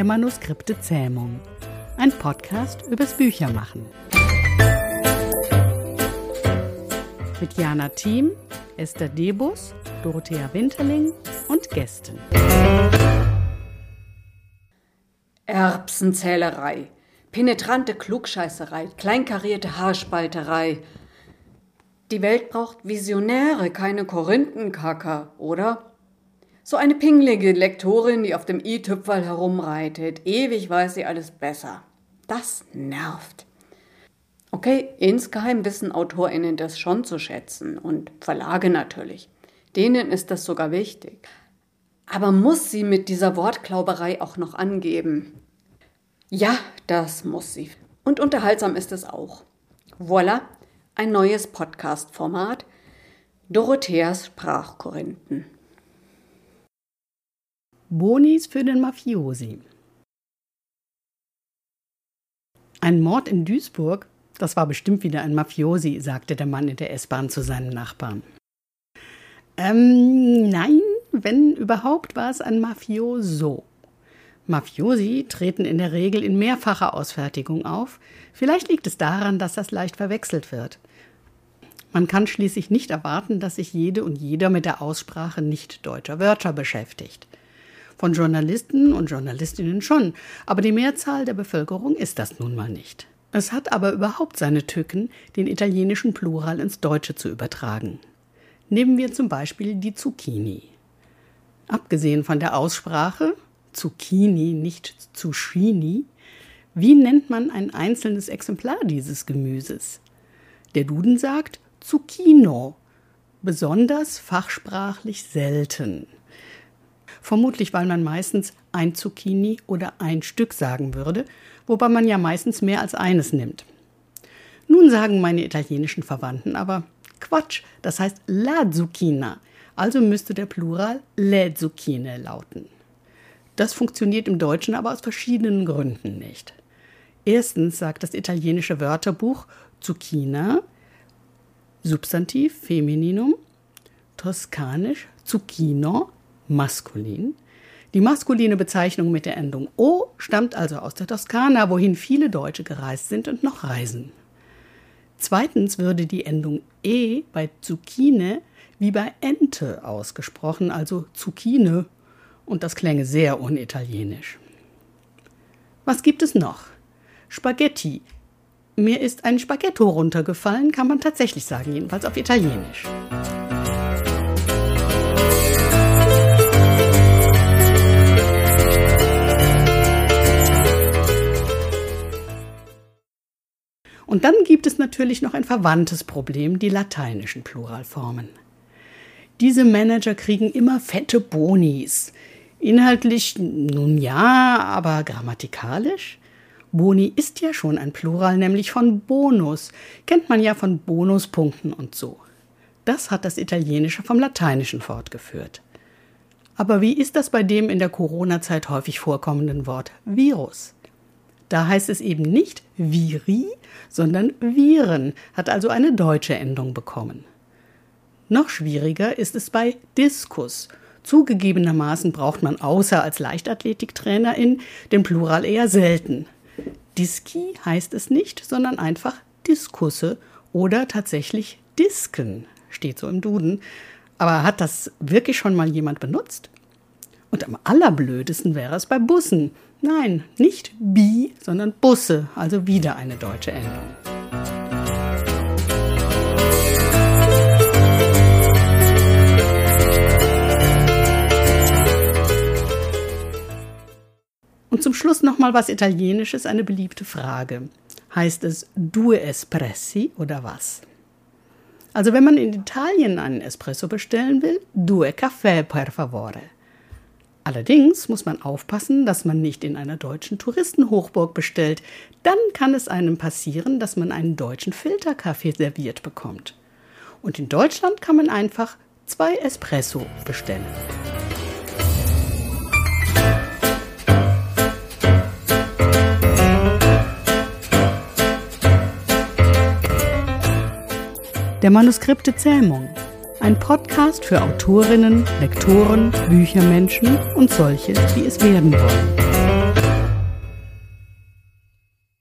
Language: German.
der Manuskripte Zähmung. Ein Podcast übers Büchermachen. Mit Jana Thiem, Esther Debus, Dorothea Winterling und Gästen. Erbsenzählerei, penetrante Klugscheißerei, kleinkarierte Haarspalterei. Die Welt braucht Visionäre, keine Korinthenkacker, oder? So eine pinglige Lektorin, die auf dem i-Tüpferl herumreitet. Ewig weiß sie alles besser. Das nervt. Okay, insgeheim wissen AutorInnen das schon zu schätzen und Verlage natürlich. Denen ist das sogar wichtig. Aber muss sie mit dieser Wortklauberei auch noch angeben? Ja, das muss sie. Und unterhaltsam ist es auch. Voila, ein neues Podcast-Format. Dorotheas Sprachkorinthen. Bonis für den Mafiosi. Ein Mord in Duisburg? Das war bestimmt wieder ein Mafiosi, sagte der Mann in der S-Bahn zu seinem Nachbarn. Ähm, nein, wenn überhaupt, war es ein Mafioso. Mafiosi treten in der Regel in mehrfacher Ausfertigung auf. Vielleicht liegt es daran, dass das leicht verwechselt wird. Man kann schließlich nicht erwarten, dass sich jede und jeder mit der Aussprache nicht deutscher Wörter beschäftigt. Von Journalisten und Journalistinnen schon, aber die Mehrzahl der Bevölkerung ist das nun mal nicht. Es hat aber überhaupt seine Tücken, den italienischen Plural ins Deutsche zu übertragen. Nehmen wir zum Beispiel die Zucchini. Abgesehen von der Aussprache, Zucchini, nicht Zucchini, wie nennt man ein einzelnes Exemplar dieses Gemüses? Der Duden sagt Zucchino, besonders fachsprachlich selten. Vermutlich, weil man meistens ein Zucchini oder ein Stück sagen würde, wobei man ja meistens mehr als eines nimmt. Nun sagen meine italienischen Verwandten aber Quatsch, das heißt la zucchina, also müsste der Plural le zucchine lauten. Das funktioniert im Deutschen aber aus verschiedenen Gründen nicht. Erstens sagt das italienische Wörterbuch Zucchina, Substantiv Femininum, Toskanisch Zucchino, maskulin. Die maskuline Bezeichnung mit der Endung O stammt also aus der Toskana, wohin viele Deutsche gereist sind und noch reisen. Zweitens würde die Endung E bei Zucchine wie bei Ente ausgesprochen, also Zucchine, und das klänge sehr unitalienisch. Was gibt es noch? Spaghetti. Mir ist ein Spaghetto runtergefallen, kann man tatsächlich sagen, jedenfalls auf Italienisch. Und dann gibt es natürlich noch ein verwandtes Problem, die lateinischen Pluralformen. Diese Manager kriegen immer fette Bonis. Inhaltlich nun ja, aber grammatikalisch? Boni ist ja schon ein Plural, nämlich von Bonus. Kennt man ja von Bonuspunkten und so. Das hat das Italienische vom Lateinischen fortgeführt. Aber wie ist das bei dem in der Corona-Zeit häufig vorkommenden Wort Virus? Da heißt es eben nicht Viri, sondern Viren, hat also eine deutsche Endung bekommen. Noch schwieriger ist es bei Diskus. Zugegebenermaßen braucht man außer als Leichtathletiktrainerin den Plural eher selten. Diski heißt es nicht, sondern einfach Diskusse oder tatsächlich Disken, steht so im Duden. Aber hat das wirklich schon mal jemand benutzt? Und am allerblödesten wäre es bei Bussen. Nein, nicht Bi, sondern Busse, also wieder eine deutsche Endung. Und zum Schluss nochmal was Italienisches, eine beliebte Frage. Heißt es due espressi oder was? Also wenn man in Italien einen Espresso bestellen will, due caffè per favore. Allerdings muss man aufpassen, dass man nicht in einer deutschen Touristenhochburg bestellt. Dann kann es einem passieren, dass man einen deutschen Filterkaffee serviert bekommt. Und in Deutschland kann man einfach zwei Espresso bestellen. Der Manuskripte Zähmung ein Podcast für Autorinnen, Lektoren, Büchermenschen und solche, die es werden wollen.